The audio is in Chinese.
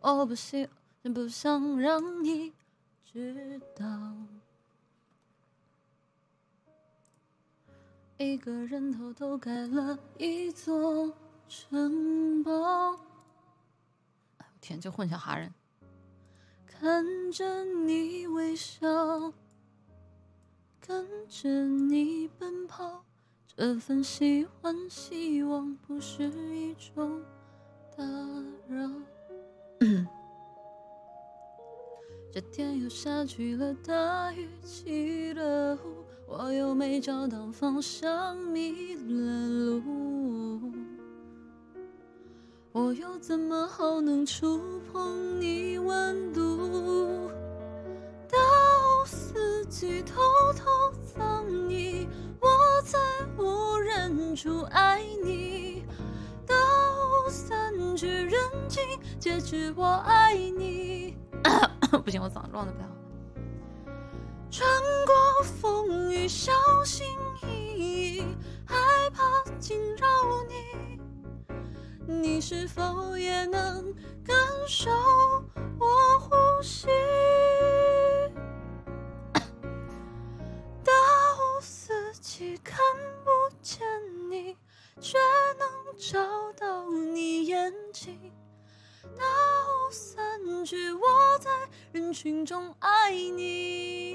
我不希，不想让你知道。一个人偷偷盖了一座城堡。哎我天，这混响哈人。看着你微笑，跟着你奔跑，这份喜欢希望不是一种打扰。这天又下起了大雨，起了雾，我又没找到方向，迷了路。我又怎么好能触碰你温度？到四季偷偷藏你，我在无人处爱你。静，皆知我爱你。不行，我嗓子乱的不太好。穿过风雨，小心翼翼，害怕惊扰你。你是否也能感受我呼吸？大雾四起看不见你，却能找到你眼睛。到散去我在人群中爱你。